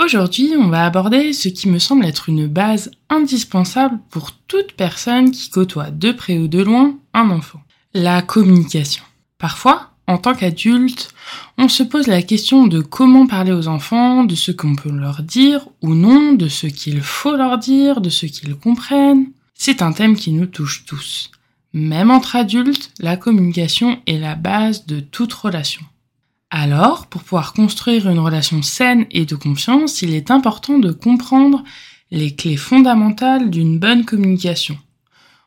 Aujourd'hui, on va aborder ce qui me semble être une base indispensable pour toute personne qui côtoie de près ou de loin un enfant. La communication. Parfois, en tant qu'adulte, on se pose la question de comment parler aux enfants, de ce qu'on peut leur dire ou non, de ce qu'il faut leur dire, de ce qu'ils comprennent. C'est un thème qui nous touche tous. Même entre adultes, la communication est la base de toute relation. Alors, pour pouvoir construire une relation saine et de confiance, il est important de comprendre les clés fondamentales d'une bonne communication.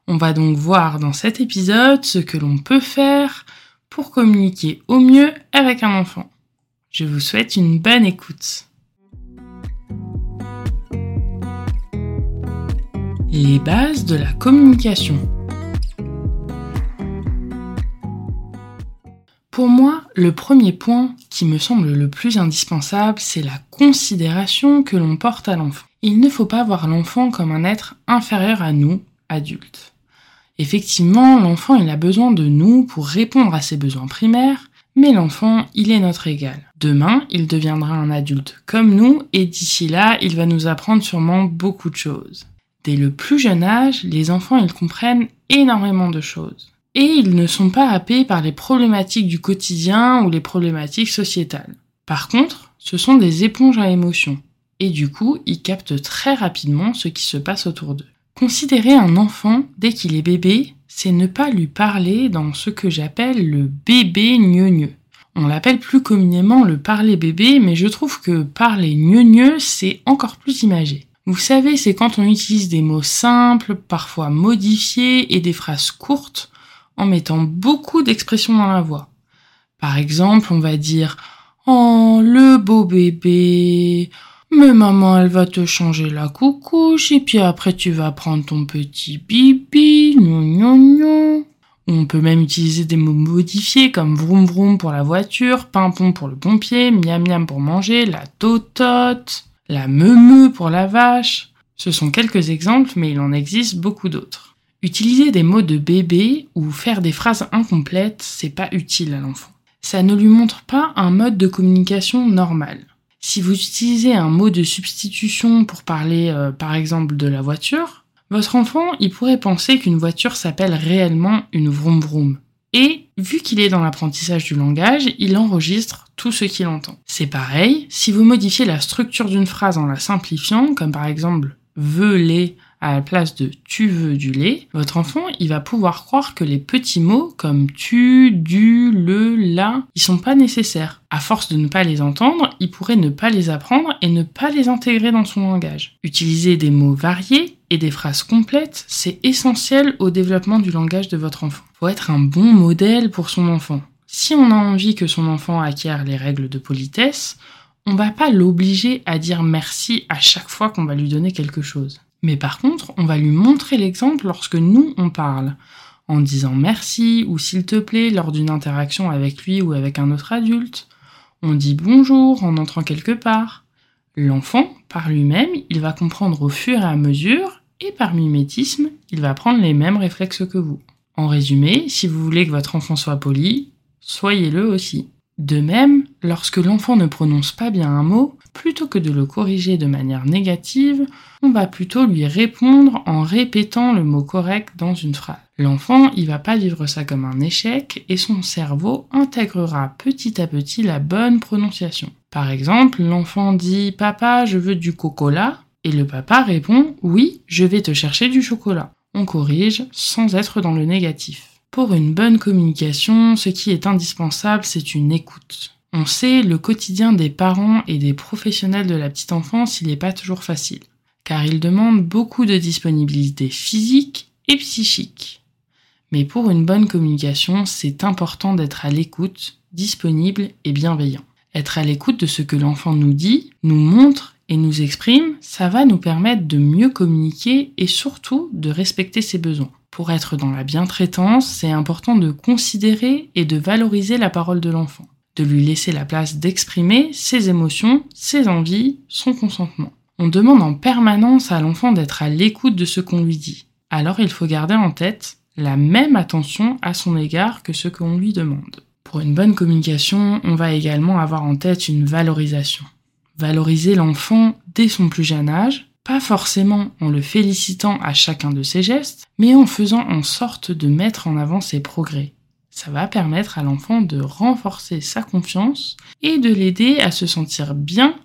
On va donc voir dans cet épisode ce que l'on peut faire pour communiquer au mieux avec un enfant. Je vous souhaite une bonne écoute. Les bases de la communication. Pour moi, le premier point qui me semble le plus indispensable, c'est la considération que l'on porte à l'enfant. Il ne faut pas voir l'enfant comme un être inférieur à nous, adultes. Effectivement, l'enfant, il a besoin de nous pour répondre à ses besoins primaires, mais l'enfant, il est notre égal. Demain, il deviendra un adulte comme nous, et d'ici là, il va nous apprendre sûrement beaucoup de choses. Dès le plus jeune âge, les enfants, ils comprennent énormément de choses et ils ne sont pas happés par les problématiques du quotidien ou les problématiques sociétales. Par contre, ce sont des éponges à émotions, et du coup, ils captent très rapidement ce qui se passe autour d'eux. Considérer un enfant dès qu'il est bébé, c'est ne pas lui parler dans ce que j'appelle le bébé gneugneux. On l'appelle plus communément le parler bébé, mais je trouve que parler gneugneux, c'est encore plus imagé. Vous savez, c'est quand on utilise des mots simples, parfois modifiés, et des phrases courtes, en mettant beaucoup d'expressions dans la voix. Par exemple, on va dire Oh, le beau bébé. Mais maman, elle va te changer la coucouche et puis après tu vas prendre ton petit bibi, non non non. On peut même utiliser des mots modifiés comme vroom vroom pour la voiture, pimpon pour le pompier, miam miam pour manger, la totote, la meumeu pour la vache. Ce sont quelques exemples, mais il en existe beaucoup d'autres. Utiliser des mots de bébé ou faire des phrases incomplètes, c'est pas utile à l'enfant. Ça ne lui montre pas un mode de communication normal. Si vous utilisez un mot de substitution pour parler euh, par exemple de la voiture, votre enfant, il pourrait penser qu'une voiture s'appelle réellement une vroom vroom. Et vu qu'il est dans l'apprentissage du langage, il enregistre tout ce qu'il entend. C'est pareil, si vous modifiez la structure d'une phrase en la simplifiant, comme par exemple veut à la place de tu veux du lait, votre enfant, il va pouvoir croire que les petits mots comme tu, du, le, la, ils sont pas nécessaires. À force de ne pas les entendre, il pourrait ne pas les apprendre et ne pas les intégrer dans son langage. Utiliser des mots variés et des phrases complètes, c'est essentiel au développement du langage de votre enfant. Faut être un bon modèle pour son enfant. Si on a envie que son enfant acquiert les règles de politesse, on va pas l'obliger à dire merci à chaque fois qu'on va lui donner quelque chose. Mais par contre, on va lui montrer l'exemple lorsque nous, on parle, en disant merci ou s'il te plaît lors d'une interaction avec lui ou avec un autre adulte. On dit bonjour en entrant quelque part. L'enfant, par lui-même, il va comprendre au fur et à mesure, et par mimétisme, il va prendre les mêmes réflexes que vous. En résumé, si vous voulez que votre enfant soit poli, soyez-le aussi. De même, lorsque l'enfant ne prononce pas bien un mot, plutôt que de le corriger de manière négative, on va plutôt lui répondre en répétant le mot correct dans une phrase. L'enfant, il va pas vivre ça comme un échec et son cerveau intégrera petit à petit la bonne prononciation. Par exemple, l'enfant dit Papa, je veux du cocola et le papa répond Oui, je vais te chercher du chocolat. On corrige sans être dans le négatif. Pour une bonne communication, ce qui est indispensable, c'est une écoute. On sait, le quotidien des parents et des professionnels de la petite enfance, il n'est pas toujours facile, car il demande beaucoup de disponibilité physique et psychique. Mais pour une bonne communication, c'est important d'être à l'écoute, disponible et bienveillant. Être à l'écoute de ce que l'enfant nous dit, nous montre et nous exprime, ça va nous permettre de mieux communiquer et surtout de respecter ses besoins. Pour être dans la bientraitance, c'est important de considérer et de valoriser la parole de l'enfant, lui laisser la place d'exprimer ses émotions, ses envies, son consentement. On demande en permanence à l'enfant d'être à l'écoute de ce qu'on lui dit. Alors il faut garder en tête la même attention à son égard que ce qu'on lui demande. Pour une bonne communication, on va également avoir en tête une valorisation. Valoriser l'enfant dès son plus jeune âge, pas forcément en le félicitant à chacun de ses gestes, mais en faisant en sorte de mettre en avant ses progrès. Ça va permettre à l'enfant de renforcer sa confiance et de l'aider à se sentir bien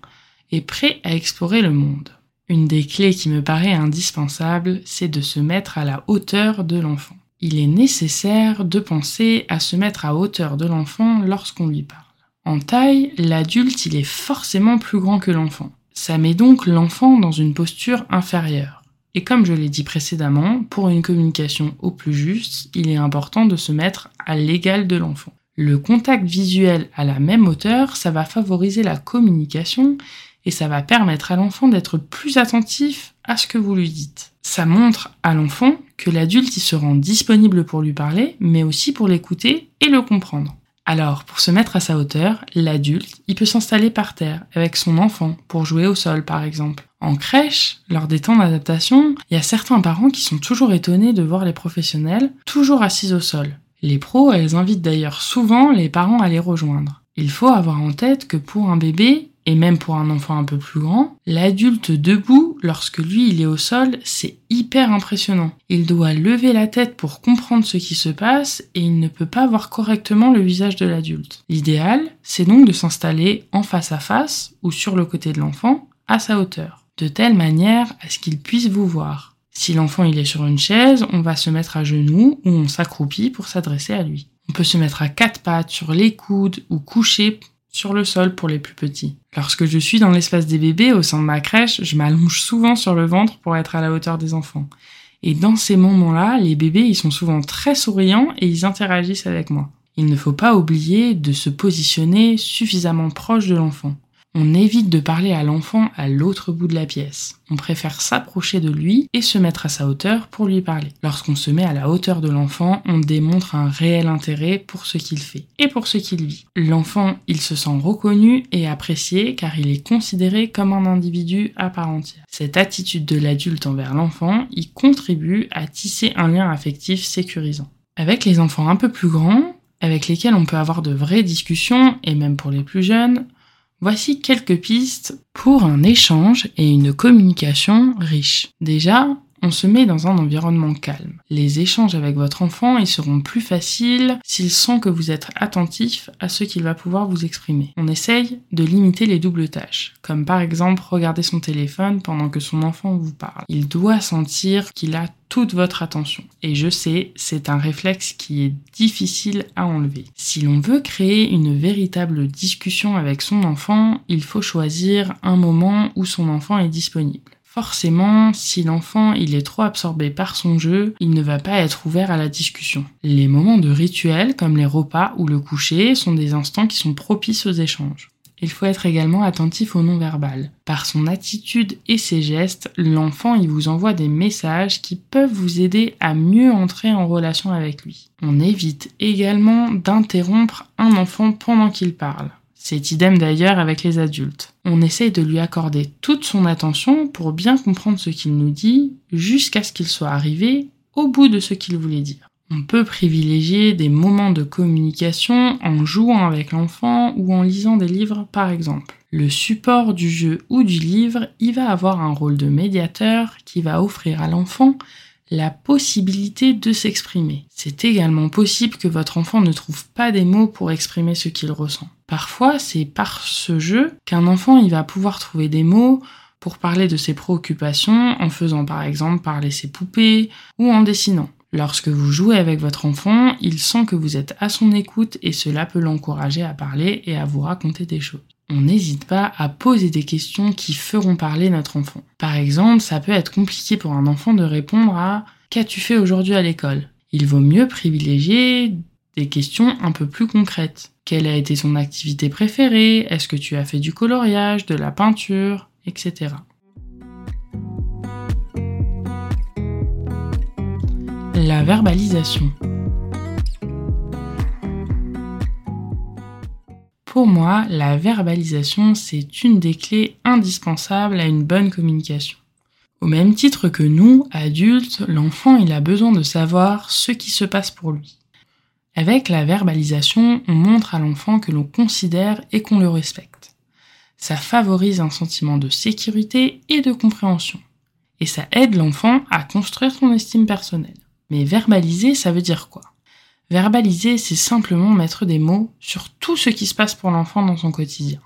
et prêt à explorer le monde. Une des clés qui me paraît indispensable, c'est de se mettre à la hauteur de l'enfant. Il est nécessaire de penser à se mettre à hauteur de l'enfant lorsqu'on lui parle. En taille, l'adulte, il est forcément plus grand que l'enfant. Ça met donc l'enfant dans une posture inférieure. Et comme je l'ai dit précédemment, pour une communication au plus juste, il est important de se mettre à l'égal de l'enfant. Le contact visuel à la même hauteur, ça va favoriser la communication et ça va permettre à l'enfant d'être plus attentif à ce que vous lui dites. Ça montre à l'enfant que l'adulte il se rend disponible pour lui parler, mais aussi pour l'écouter et le comprendre. Alors, pour se mettre à sa hauteur, l'adulte, il peut s'installer par terre avec son enfant pour jouer au sol par exemple. En crèche, lors des temps d'adaptation, il y a certains parents qui sont toujours étonnés de voir les professionnels toujours assis au sol. Les pros, elles invitent d'ailleurs souvent les parents à les rejoindre. Il faut avoir en tête que pour un bébé, et même pour un enfant un peu plus grand, l'adulte debout, lorsque lui il est au sol, c'est hyper impressionnant. Il doit lever la tête pour comprendre ce qui se passe et il ne peut pas voir correctement le visage de l'adulte. L'idéal, c'est donc de s'installer en face à face ou sur le côté de l'enfant, à sa hauteur, de telle manière à ce qu'il puisse vous voir. Si l'enfant il est sur une chaise, on va se mettre à genoux ou on s'accroupit pour s'adresser à lui. On peut se mettre à quatre pattes sur les coudes ou coucher sur le sol pour les plus petits. Lorsque je suis dans l'espace des bébés au sein de ma crèche, je m'allonge souvent sur le ventre pour être à la hauteur des enfants. Et dans ces moments-là, les bébés, ils sont souvent très souriants et ils interagissent avec moi. Il ne faut pas oublier de se positionner suffisamment proche de l'enfant on évite de parler à l'enfant à l'autre bout de la pièce. On préfère s'approcher de lui et se mettre à sa hauteur pour lui parler. Lorsqu'on se met à la hauteur de l'enfant, on démontre un réel intérêt pour ce qu'il fait et pour ce qu'il vit. L'enfant, il se sent reconnu et apprécié car il est considéré comme un individu à part entière. Cette attitude de l'adulte envers l'enfant, y contribue à tisser un lien affectif sécurisant. Avec les enfants un peu plus grands, avec lesquels on peut avoir de vraies discussions, et même pour les plus jeunes, Voici quelques pistes pour un échange et une communication riche. Déjà, on se met dans un environnement calme. Les échanges avec votre enfant, ils seront plus faciles s'il sent que vous êtes attentif à ce qu'il va pouvoir vous exprimer. On essaye de limiter les doubles tâches, comme par exemple regarder son téléphone pendant que son enfant vous parle. Il doit sentir qu'il a toute votre attention. Et je sais, c'est un réflexe qui est difficile à enlever. Si l'on veut créer une véritable discussion avec son enfant, il faut choisir un moment où son enfant est disponible. Forcément, si l'enfant est trop absorbé par son jeu, il ne va pas être ouvert à la discussion. Les moments de rituel, comme les repas ou le coucher, sont des instants qui sont propices aux échanges. Il faut être également attentif au non-verbal. Par son attitude et ses gestes, l'enfant vous envoie des messages qui peuvent vous aider à mieux entrer en relation avec lui. On évite également d'interrompre un enfant pendant qu'il parle. C'est idem d'ailleurs avec les adultes. On essaye de lui accorder toute son attention pour bien comprendre ce qu'il nous dit jusqu'à ce qu'il soit arrivé au bout de ce qu'il voulait dire. On peut privilégier des moments de communication en jouant avec l'enfant ou en lisant des livres par exemple. Le support du jeu ou du livre, il va avoir un rôle de médiateur qui va offrir à l'enfant la possibilité de s'exprimer. C'est également possible que votre enfant ne trouve pas des mots pour exprimer ce qu'il ressent. Parfois, c'est par ce jeu qu'un enfant il va pouvoir trouver des mots pour parler de ses préoccupations en faisant par exemple parler ses poupées ou en dessinant. Lorsque vous jouez avec votre enfant, il sent que vous êtes à son écoute et cela peut l'encourager à parler et à vous raconter des choses. On n'hésite pas à poser des questions qui feront parler notre enfant. Par exemple, ça peut être compliqué pour un enfant de répondre à Qu'as-tu fait aujourd'hui à l'école? Il vaut mieux privilégier des questions un peu plus concrètes. Quelle a été ton activité préférée? Est-ce que tu as fait du coloriage, de la peinture, etc. La verbalisation. Pour moi, la verbalisation, c'est une des clés indispensables à une bonne communication. Au même titre que nous, adultes, l'enfant, il a besoin de savoir ce qui se passe pour lui. Avec la verbalisation, on montre à l'enfant que l'on considère et qu'on le respecte. Ça favorise un sentiment de sécurité et de compréhension. Et ça aide l'enfant à construire son estime personnelle. Mais verbaliser, ça veut dire quoi? Verbaliser, c'est simplement mettre des mots sur tout ce qui se passe pour l'enfant dans son quotidien.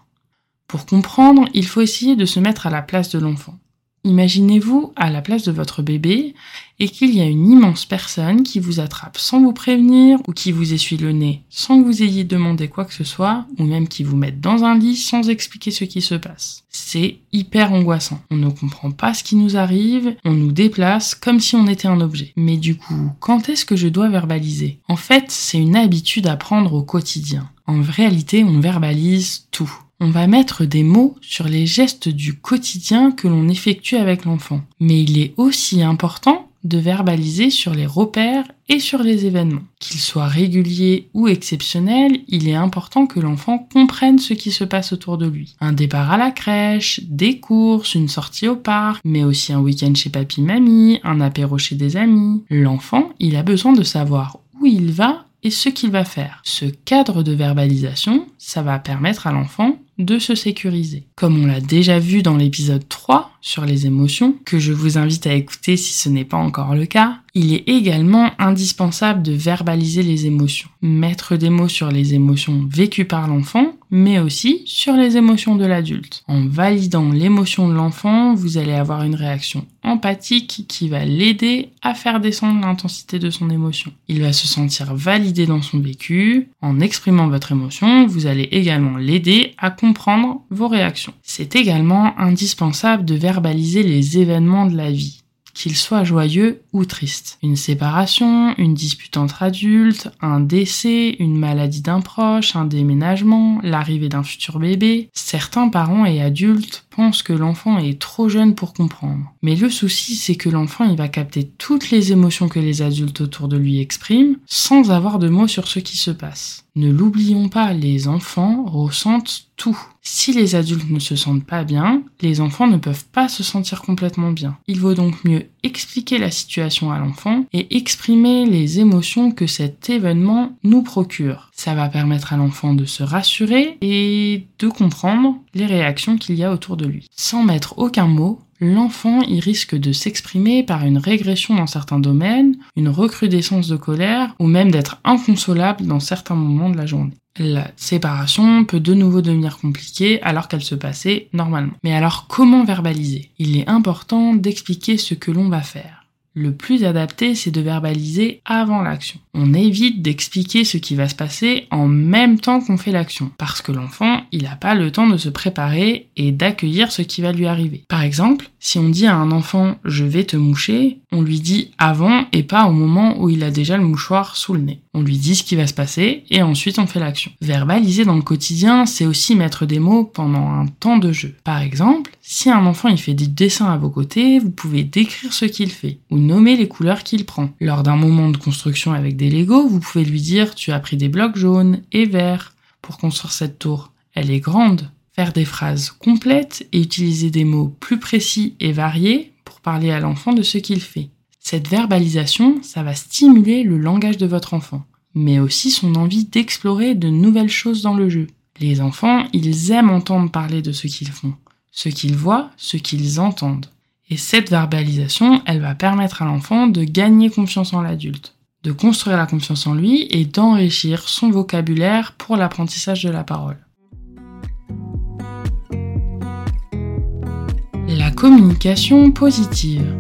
Pour comprendre, il faut essayer de se mettre à la place de l'enfant. Imaginez-vous à la place de votre bébé et qu'il y a une immense personne qui vous attrape sans vous prévenir ou qui vous essuie le nez sans que vous ayez demandé quoi que ce soit ou même qui vous mette dans un lit sans expliquer ce qui se passe. C'est hyper angoissant. On ne comprend pas ce qui nous arrive, on nous déplace comme si on était un objet. Mais du coup, quand est-ce que je dois verbaliser? En fait, c'est une habitude à prendre au quotidien. En réalité, on verbalise tout on va mettre des mots sur les gestes du quotidien que l'on effectue avec l'enfant. Mais il est aussi important de verbaliser sur les repères et sur les événements. Qu'ils soient réguliers ou exceptionnels, il est important que l'enfant comprenne ce qui se passe autour de lui. Un départ à la crèche, des courses, une sortie au parc, mais aussi un week-end chez papy-mamie, un apéro chez des amis. L'enfant, il a besoin de savoir où il va et ce qu'il va faire. Ce cadre de verbalisation, ça va permettre à l'enfant de se sécuriser. Comme on l'a déjà vu dans l'épisode 3 sur les émotions, que je vous invite à écouter si ce n'est pas encore le cas, il est également indispensable de verbaliser les émotions. Mettre des mots sur les émotions vécues par l'enfant, mais aussi sur les émotions de l'adulte. En validant l'émotion de l'enfant, vous allez avoir une réaction empathique qui va l'aider à faire descendre l'intensité de son émotion. Il va se sentir validé dans son vécu. En exprimant votre émotion, vous allez également l'aider à comprendre vos réactions. C'est également indispensable de verbaliser les événements de la vie qu'il soit joyeux ou triste. Une séparation, une dispute entre adultes, un décès, une maladie d'un proche, un déménagement, l'arrivée d'un futur bébé. Certains parents et adultes pensent que l'enfant est trop jeune pour comprendre. Mais le souci, c'est que l'enfant, il va capter toutes les émotions que les adultes autour de lui expriment sans avoir de mots sur ce qui se passe. Ne l'oublions pas, les enfants ressentent tout. Si les adultes ne se sentent pas bien, les enfants ne peuvent pas se sentir complètement bien. Il vaut donc mieux expliquer la situation à l'enfant et exprimer les émotions que cet événement nous procure. Ça va permettre à l'enfant de se rassurer et de comprendre les réactions qu'il y a autour de lui. Sans mettre aucun mot, l'enfant y risque de s'exprimer par une régression dans certains domaines, une recrudescence de colère ou même d'être inconsolable dans certains moments de la journée. La séparation peut de nouveau devenir compliquée alors qu'elle se passait normalement. Mais alors comment verbaliser? Il est important d'expliquer ce que l'on va faire. Le plus adapté, c'est de verbaliser avant l'action. On évite d'expliquer ce qui va se passer en même temps qu'on fait l'action, parce que l'enfant, il n'a pas le temps de se préparer et d'accueillir ce qui va lui arriver. Par exemple, si on dit à un enfant je vais te moucher, on lui dit avant et pas au moment où il a déjà le mouchoir sous le nez. On lui dit ce qui va se passer et ensuite on fait l'action. Verbaliser dans le quotidien, c'est aussi mettre des mots pendant un temps de jeu. Par exemple, si un enfant il fait des dessins à vos côtés, vous pouvez décrire ce qu'il fait ou nommer les couleurs qu'il prend. Lors d'un moment de construction avec des Lego, vous pouvez lui dire tu as pris des blocs jaunes et verts pour construire cette tour. Elle est grande. Faire des phrases complètes et utiliser des mots plus précis et variés pour parler à l'enfant de ce qu'il fait. Cette verbalisation, ça va stimuler le langage de votre enfant, mais aussi son envie d'explorer de nouvelles choses dans le jeu. Les enfants, ils aiment entendre parler de ce qu'ils font, ce qu'ils voient, ce qu'ils entendent. Et cette verbalisation, elle va permettre à l'enfant de gagner confiance en l'adulte, de construire la confiance en lui et d'enrichir son vocabulaire pour l'apprentissage de la parole. La communication positive.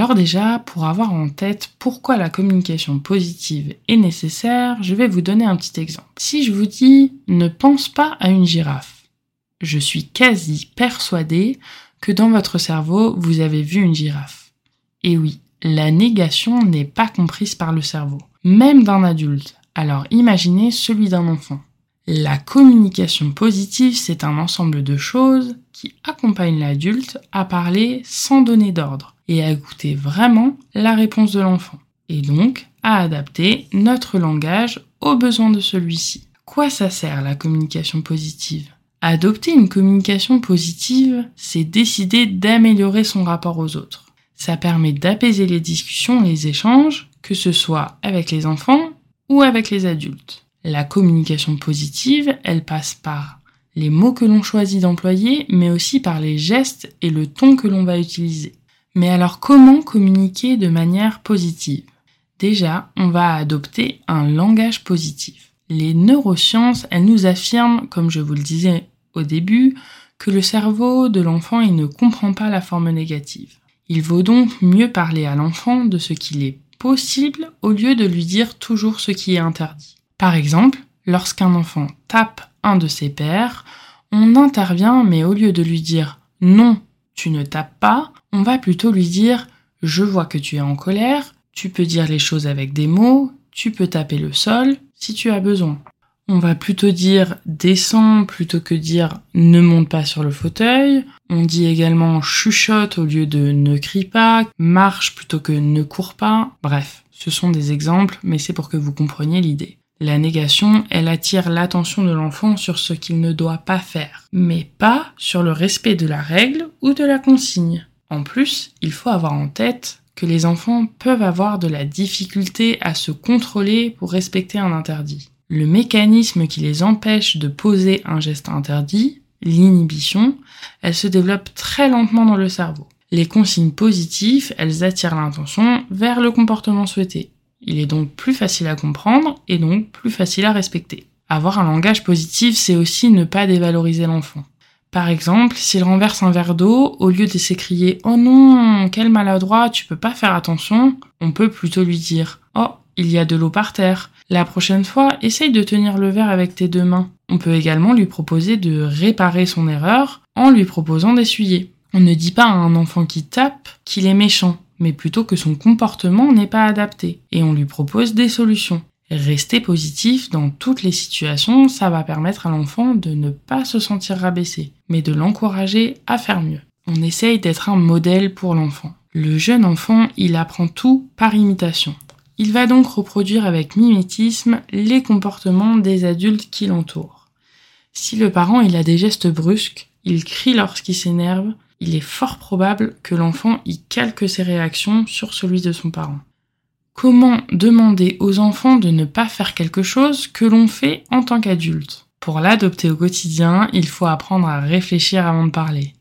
Alors déjà, pour avoir en tête pourquoi la communication positive est nécessaire, je vais vous donner un petit exemple. Si je vous dis ne pense pas à une girafe, je suis quasi persuadée que dans votre cerveau, vous avez vu une girafe. Et oui, la négation n'est pas comprise par le cerveau, même d'un adulte. Alors imaginez celui d'un enfant. La communication positive, c'est un ensemble de choses qui accompagnent l'adulte à parler sans donner d'ordre et à écouter vraiment la réponse de l'enfant. Et donc à adapter notre langage aux besoins de celui-ci. Quoi ça sert la communication positive? Adopter une communication positive, c'est décider d'améliorer son rapport aux autres. Ça permet d'apaiser les discussions, les échanges, que ce soit avec les enfants ou avec les adultes. La communication positive, elle passe par les mots que l'on choisit d'employer, mais aussi par les gestes et le ton que l'on va utiliser. Mais alors comment communiquer de manière positive? Déjà, on va adopter un langage positif. Les neurosciences, elles nous affirment, comme je vous le disais au début, que le cerveau de l'enfant, il ne comprend pas la forme négative. Il vaut donc mieux parler à l'enfant de ce qu'il est possible au lieu de lui dire toujours ce qui est interdit. Par exemple, lorsqu'un enfant tape un de ses pères, on intervient mais au lieu de lui dire non, tu ne tapes pas, on va plutôt lui dire je vois que tu es en colère, tu peux dire les choses avec des mots, tu peux taper le sol si tu as besoin. On va plutôt dire descends plutôt que dire ne monte pas sur le fauteuil. On dit également chuchote au lieu de ne crie pas, marche plutôt que ne cours pas. Bref, ce sont des exemples, mais c'est pour que vous compreniez l'idée. La négation, elle attire l'attention de l'enfant sur ce qu'il ne doit pas faire, mais pas sur le respect de la règle ou de la consigne. En plus, il faut avoir en tête que les enfants peuvent avoir de la difficulté à se contrôler pour respecter un interdit. Le mécanisme qui les empêche de poser un geste interdit, l'inhibition, elle se développe très lentement dans le cerveau. Les consignes positives, elles attirent l'intention vers le comportement souhaité. Il est donc plus facile à comprendre et donc plus facile à respecter. Avoir un langage positif, c'est aussi ne pas dévaloriser l'enfant. Par exemple, s'il renverse un verre d'eau, au lieu de s'écrier Oh non, quel maladroit, tu peux pas faire attention, on peut plutôt lui dire Oh, il y a de l'eau par terre. La prochaine fois, essaye de tenir le verre avec tes deux mains. On peut également lui proposer de réparer son erreur en lui proposant d'essuyer. On ne dit pas à un enfant qui tape qu'il est méchant mais plutôt que son comportement n'est pas adapté, et on lui propose des solutions. Rester positif dans toutes les situations, ça va permettre à l'enfant de ne pas se sentir rabaissé, mais de l'encourager à faire mieux. On essaye d'être un modèle pour l'enfant. Le jeune enfant, il apprend tout par imitation. Il va donc reproduire avec mimétisme les comportements des adultes qui l'entourent. Si le parent il a des gestes brusques, il crie lorsqu'il s'énerve, il est fort probable que l'enfant y calque ses réactions sur celui de son parent. Comment demander aux enfants de ne pas faire quelque chose que l'on fait en tant qu'adulte? Pour l'adopter au quotidien, il faut apprendre à réfléchir avant de parler,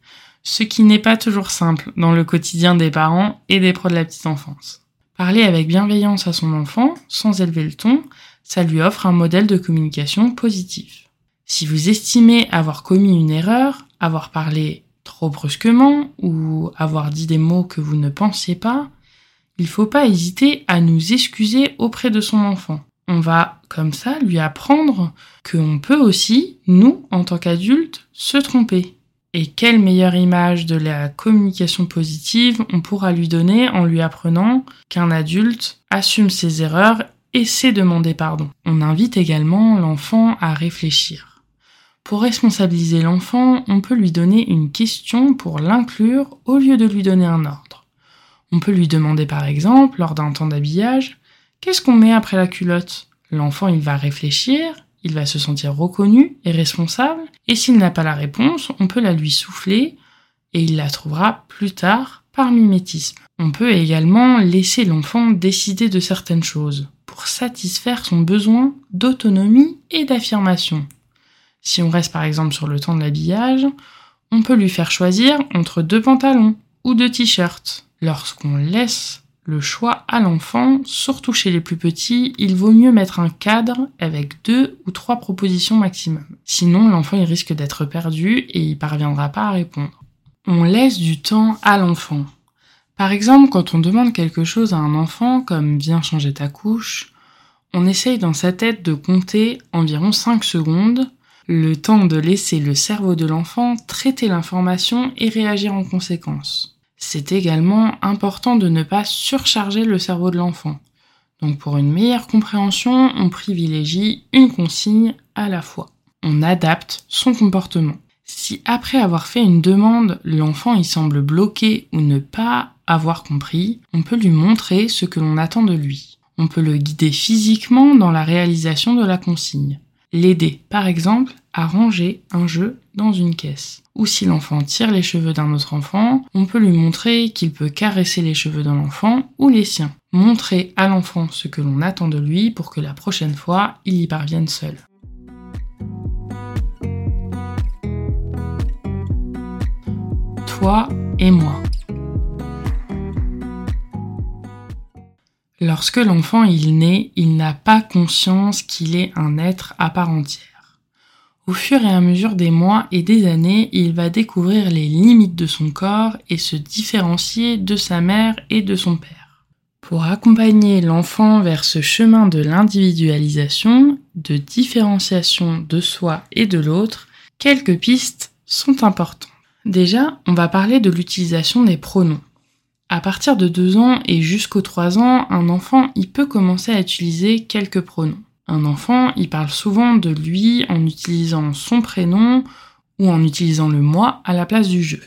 ce qui n'est pas toujours simple dans le quotidien des parents et des pros de la petite enfance. Parler avec bienveillance à son enfant, sans élever le ton, ça lui offre un modèle de communication positif. Si vous estimez avoir commis une erreur, avoir parlé trop brusquement ou avoir dit des mots que vous ne pensiez pas, il faut pas hésiter à nous excuser auprès de son enfant. On va, comme ça, lui apprendre qu'on peut aussi, nous, en tant qu'adultes, se tromper. Et quelle meilleure image de la communication positive on pourra lui donner en lui apprenant qu'un adulte assume ses erreurs et sait demander pardon. On invite également l'enfant à réfléchir. Pour responsabiliser l'enfant, on peut lui donner une question pour l'inclure au lieu de lui donner un ordre. On peut lui demander par exemple, lors d'un temps d'habillage, qu'est-ce qu'on met après la culotte? L'enfant, il va réfléchir, il va se sentir reconnu et responsable, et s'il n'a pas la réponse, on peut la lui souffler, et il la trouvera plus tard par mimétisme. On peut également laisser l'enfant décider de certaines choses, pour satisfaire son besoin d'autonomie et d'affirmation. Si on reste par exemple sur le temps de l'habillage, on peut lui faire choisir entre deux pantalons ou deux t-shirts. Lorsqu'on laisse le choix à l'enfant, surtout chez les plus petits, il vaut mieux mettre un cadre avec deux ou trois propositions maximum. Sinon, l'enfant risque d'être perdu et il parviendra pas à répondre. On laisse du temps à l'enfant. Par exemple, quand on demande quelque chose à un enfant comme viens changer ta couche, on essaye dans sa tête de compter environ 5 secondes, le temps de laisser le cerveau de l'enfant traiter l'information et réagir en conséquence. C'est également important de ne pas surcharger le cerveau de l'enfant. Donc pour une meilleure compréhension, on privilégie une consigne à la fois. On adapte son comportement. Si après avoir fait une demande, l'enfant y semble bloqué ou ne pas avoir compris, on peut lui montrer ce que l'on attend de lui. On peut le guider physiquement dans la réalisation de la consigne. L'aider, par exemple, à ranger un jeu dans une caisse. Ou si l'enfant tire les cheveux d'un autre enfant, on peut lui montrer qu'il peut caresser les cheveux de l'enfant ou les siens. Montrer à l'enfant ce que l'on attend de lui pour que la prochaine fois, il y parvienne seul. Toi et moi. Lorsque l'enfant il naît, il n'a pas conscience qu'il est un être à part entière. Au fur et à mesure des mois et des années, il va découvrir les limites de son corps et se différencier de sa mère et de son père. Pour accompagner l'enfant vers ce chemin de l'individualisation, de différenciation de soi et de l'autre, quelques pistes sont importantes. Déjà, on va parler de l'utilisation des pronoms. À partir de 2 ans et jusqu'aux 3 ans, un enfant il peut commencer à utiliser quelques pronoms. Un enfant, il parle souvent de lui en utilisant son prénom ou en utilisant le moi à la place du je.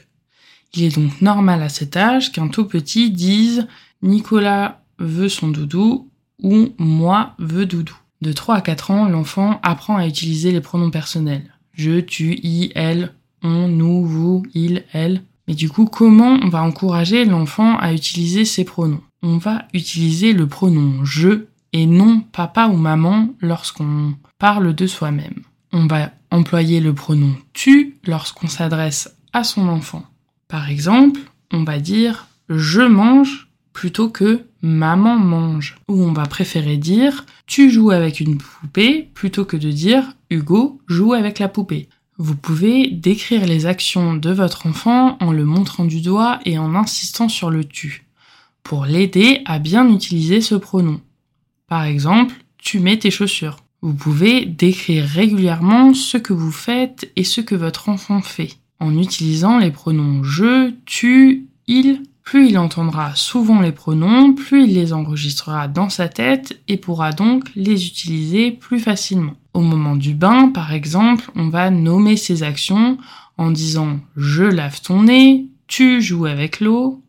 Il est donc normal à cet âge qu'un tout petit dise Nicolas veut son doudou ou moi veux doudou. De 3 à 4 ans, l'enfant apprend à utiliser les pronoms personnels. Je, tu, i, elle, on, nous, vous, il, elle. Mais du coup, comment on va encourager l'enfant à utiliser ces pronoms? On va utiliser le pronom je et non papa ou maman lorsqu'on parle de soi-même. On va employer le pronom tu lorsqu'on s'adresse à son enfant. Par exemple, on va dire je mange plutôt que maman mange. Ou on va préférer dire tu joues avec une poupée plutôt que de dire Hugo joue avec la poupée. Vous pouvez décrire les actions de votre enfant en le montrant du doigt et en insistant sur le tu, pour l'aider à bien utiliser ce pronom. Par exemple, tu mets tes chaussures. Vous pouvez décrire régulièrement ce que vous faites et ce que votre enfant fait, en utilisant les pronoms je, tu, il. Plus il entendra souvent les pronoms, plus il les enregistrera dans sa tête et pourra donc les utiliser plus facilement. Au moment du bain, par exemple, on va nommer ses actions en disant je lave ton nez, tu joues avec l'eau,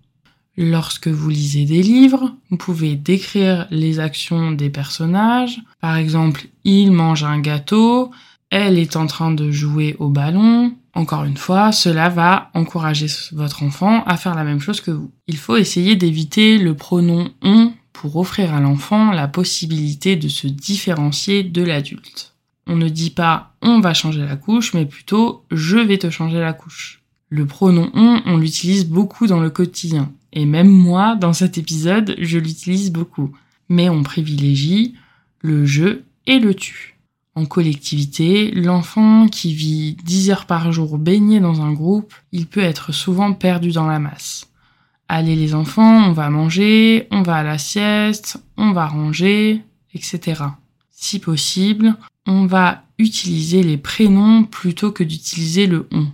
Lorsque vous lisez des livres, vous pouvez décrire les actions des personnages. Par exemple, il mange un gâteau, elle est en train de jouer au ballon. Encore une fois, cela va encourager votre enfant à faire la même chose que vous. Il faut essayer d'éviter le pronom on pour offrir à l'enfant la possibilité de se différencier de l'adulte. On ne dit pas on va changer la couche, mais plutôt je vais te changer la couche. Le pronom on, on l'utilise beaucoup dans le quotidien. Et même moi, dans cet épisode, je l'utilise beaucoup. Mais on privilégie le je et le tu. En collectivité, l'enfant qui vit 10 heures par jour baigné dans un groupe, il peut être souvent perdu dans la masse. Allez les enfants, on va manger, on va à la sieste, on va ranger, etc. Si possible, on va utiliser les prénoms plutôt que d'utiliser le on.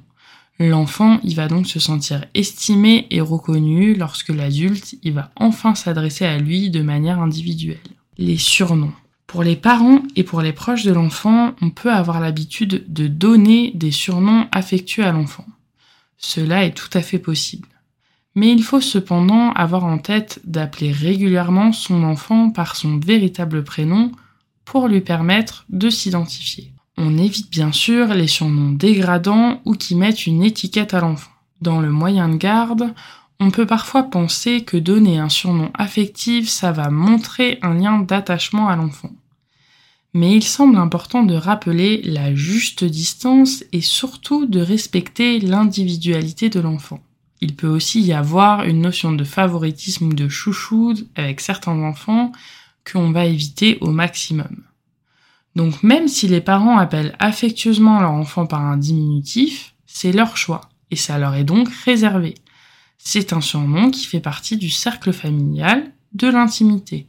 L'enfant, il va donc se sentir estimé et reconnu lorsque l'adulte, il va enfin s'adresser à lui de manière individuelle. Les surnoms. Pour les parents et pour les proches de l'enfant, on peut avoir l'habitude de donner des surnoms affectueux à l'enfant. Cela est tout à fait possible. Mais il faut cependant avoir en tête d'appeler régulièrement son enfant par son véritable prénom pour lui permettre de s'identifier. On évite bien sûr les surnoms dégradants ou qui mettent une étiquette à l'enfant. Dans le moyen de garde, on peut parfois penser que donner un surnom affectif, ça va montrer un lien d'attachement à l'enfant. Mais il semble important de rappeler la juste distance et surtout de respecter l'individualité de l'enfant. Il peut aussi y avoir une notion de favoritisme ou de chouchou avec certains enfants qu'on va éviter au maximum. Donc même si les parents appellent affectueusement leur enfant par un diminutif, c'est leur choix et ça leur est donc réservé. C'est un surnom qui fait partie du cercle familial, de l'intimité.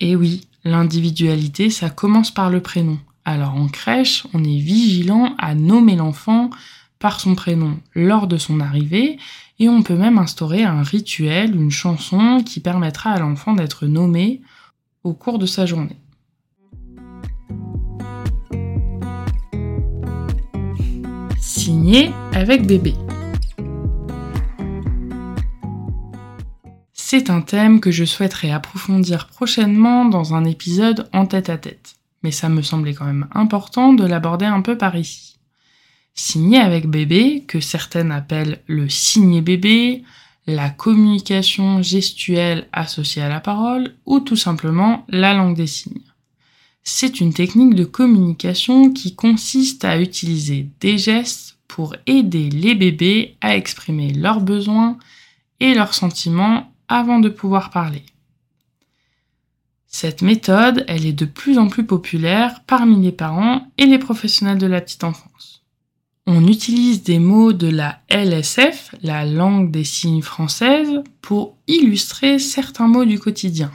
Et oui, l'individualité, ça commence par le prénom. Alors en crèche, on est vigilant à nommer l'enfant par son prénom lors de son arrivée et on peut même instaurer un rituel, une chanson qui permettra à l'enfant d'être nommé au cours de sa journée. Signé avec bébé. C'est un thème que je souhaiterais approfondir prochainement dans un épisode en tête à tête, mais ça me semblait quand même important de l'aborder un peu par ici. Signer avec bébé, que certaines appellent le signer bébé, la communication gestuelle associée à la parole, ou tout simplement la langue des signes. C'est une technique de communication qui consiste à utiliser des gestes pour aider les bébés à exprimer leurs besoins et leurs sentiments avant de pouvoir parler. Cette méthode, elle est de plus en plus populaire parmi les parents et les professionnels de la petite enfance. On utilise des mots de la LSF, la langue des signes française, pour illustrer certains mots du quotidien.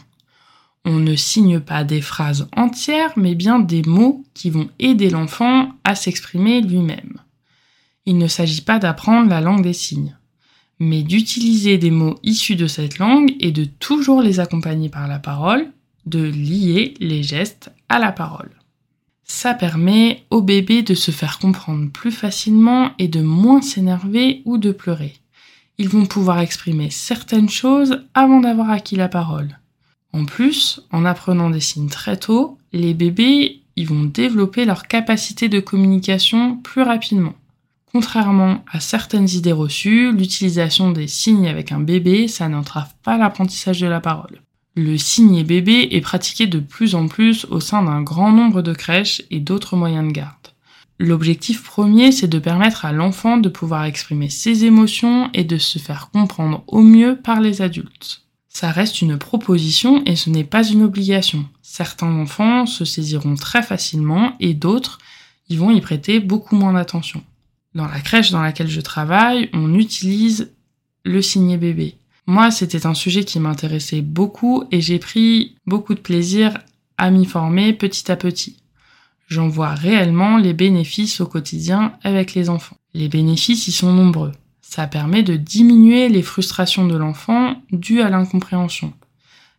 On ne signe pas des phrases entières, mais bien des mots qui vont aider l'enfant à s'exprimer lui-même. Il ne s'agit pas d'apprendre la langue des signes mais d'utiliser des mots issus de cette langue et de toujours les accompagner par la parole, de lier les gestes à la parole. Ça permet au bébé de se faire comprendre plus facilement et de moins s'énerver ou de pleurer. Ils vont pouvoir exprimer certaines choses avant d'avoir acquis la parole. En plus, en apprenant des signes très tôt, les bébés ils vont développer leur capacité de communication plus rapidement. Contrairement à certaines idées reçues, l'utilisation des signes avec un bébé, ça n'entrave pas l'apprentissage de la parole. Le signe bébé est pratiqué de plus en plus au sein d'un grand nombre de crèches et d'autres moyens de garde. L'objectif premier, c'est de permettre à l'enfant de pouvoir exprimer ses émotions et de se faire comprendre au mieux par les adultes. Ça reste une proposition et ce n'est pas une obligation. Certains enfants se saisiront très facilement et d'autres, ils vont y prêter beaucoup moins d'attention. Dans la crèche dans laquelle je travaille, on utilise le signet bébé. Moi, c'était un sujet qui m'intéressait beaucoup et j'ai pris beaucoup de plaisir à m'y former petit à petit. J'en vois réellement les bénéfices au quotidien avec les enfants. Les bénéfices y sont nombreux. Ça permet de diminuer les frustrations de l'enfant dues à l'incompréhension.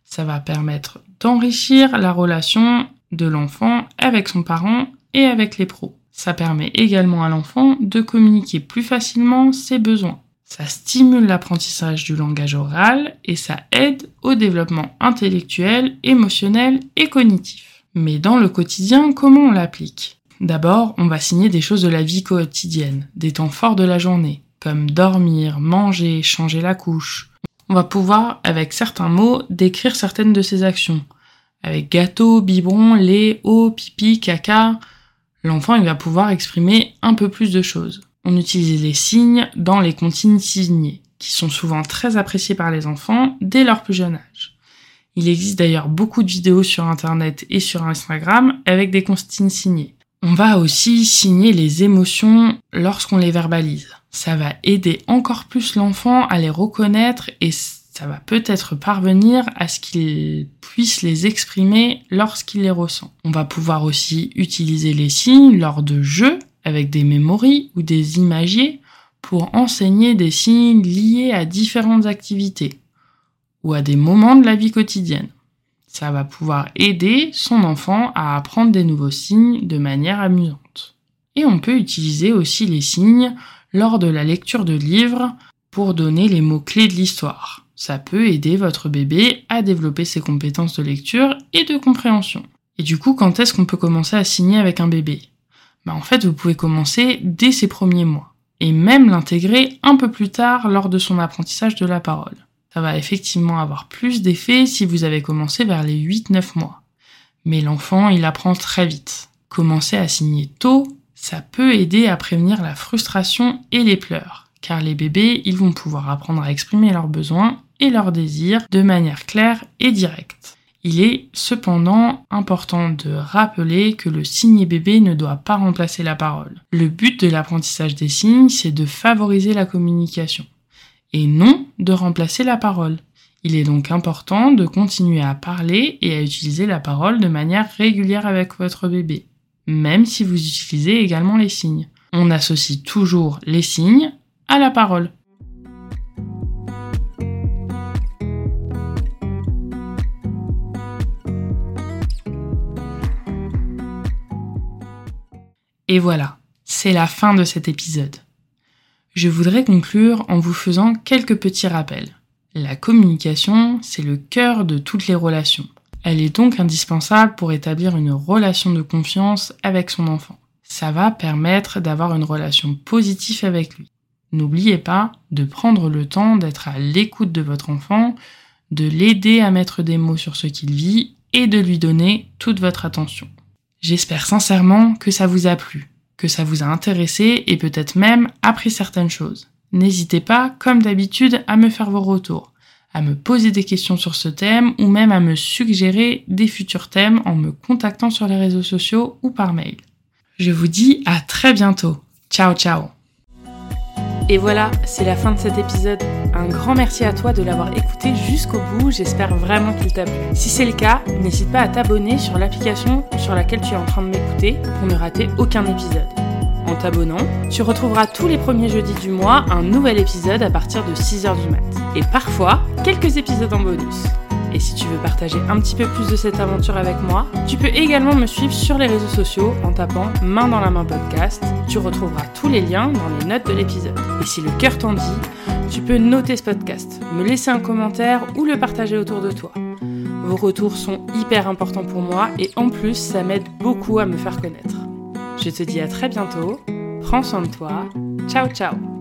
Ça va permettre d'enrichir la relation de l'enfant avec son parent et avec les pros. Ça permet également à l'enfant de communiquer plus facilement ses besoins. Ça stimule l'apprentissage du langage oral et ça aide au développement intellectuel, émotionnel et cognitif. Mais dans le quotidien, comment on l'applique? D'abord, on va signer des choses de la vie quotidienne, des temps forts de la journée, comme dormir, manger, changer la couche. On va pouvoir, avec certains mots, décrire certaines de ces actions. Avec gâteau, biberon, lait, eau, pipi, caca, l'enfant il va pouvoir exprimer un peu plus de choses. On utilise les signes dans les comptines signées, qui sont souvent très appréciées par les enfants dès leur plus jeune âge. Il existe d'ailleurs beaucoup de vidéos sur internet et sur Instagram avec des comptines signées. On va aussi signer les émotions lorsqu'on les verbalise. Ça va aider encore plus l'enfant à les reconnaître et ça va peut-être parvenir à ce qu'il puisse les exprimer lorsqu'il les ressent. On va pouvoir aussi utiliser les signes lors de jeux avec des mémories ou des imagiers pour enseigner des signes liés à différentes activités ou à des moments de la vie quotidienne. Ça va pouvoir aider son enfant à apprendre des nouveaux signes de manière amusante. Et on peut utiliser aussi les signes lors de la lecture de livres pour donner les mots-clés de l'histoire ça peut aider votre bébé à développer ses compétences de lecture et de compréhension. Et du coup, quand est-ce qu'on peut commencer à signer avec un bébé? Bah, En fait, vous pouvez commencer dès ses premiers mois, et même l'intégrer un peu plus tard lors de son apprentissage de la parole. Ça va effectivement avoir plus d'effet si vous avez commencé vers les 8-9 mois. Mais l'enfant, il apprend très vite. Commencer à signer tôt, ça peut aider à prévenir la frustration et les pleurs car les bébés, ils vont pouvoir apprendre à exprimer leurs besoins et leurs désirs de manière claire et directe. Il est cependant important de rappeler que le signe bébé ne doit pas remplacer la parole. Le but de l'apprentissage des signes, c'est de favoriser la communication et non de remplacer la parole. Il est donc important de continuer à parler et à utiliser la parole de manière régulière avec votre bébé, même si vous utilisez également les signes. On associe toujours les signes à la parole. Et voilà, c'est la fin de cet épisode. Je voudrais conclure en vous faisant quelques petits rappels. La communication, c'est le cœur de toutes les relations. Elle est donc indispensable pour établir une relation de confiance avec son enfant. Ça va permettre d'avoir une relation positive avec lui. N'oubliez pas de prendre le temps d'être à l'écoute de votre enfant, de l'aider à mettre des mots sur ce qu'il vit et de lui donner toute votre attention. J'espère sincèrement que ça vous a plu, que ça vous a intéressé et peut-être même appris certaines choses. N'hésitez pas, comme d'habitude, à me faire vos retours, à me poser des questions sur ce thème ou même à me suggérer des futurs thèmes en me contactant sur les réseaux sociaux ou par mail. Je vous dis à très bientôt. Ciao ciao et voilà, c'est la fin de cet épisode. Un grand merci à toi de l'avoir écouté jusqu'au bout, j'espère vraiment qu'il t'a plu. Si c'est le cas, n'hésite pas à t'abonner sur l'application sur laquelle tu es en train de m'écouter pour ne rater aucun épisode. En t'abonnant, tu retrouveras tous les premiers jeudis du mois un nouvel épisode à partir de 6h du mat. Et parfois, quelques épisodes en bonus. Et si tu veux partager un petit peu plus de cette aventure avec moi, tu peux également me suivre sur les réseaux sociaux en tapant Main dans la main podcast. Tu retrouveras tous les liens dans les notes de l'épisode. Et si le cœur t'en dit, tu peux noter ce podcast, me laisser un commentaire ou le partager autour de toi. Vos retours sont hyper importants pour moi et en plus ça m'aide beaucoup à me faire connaître. Je te dis à très bientôt, prends soin de toi, ciao ciao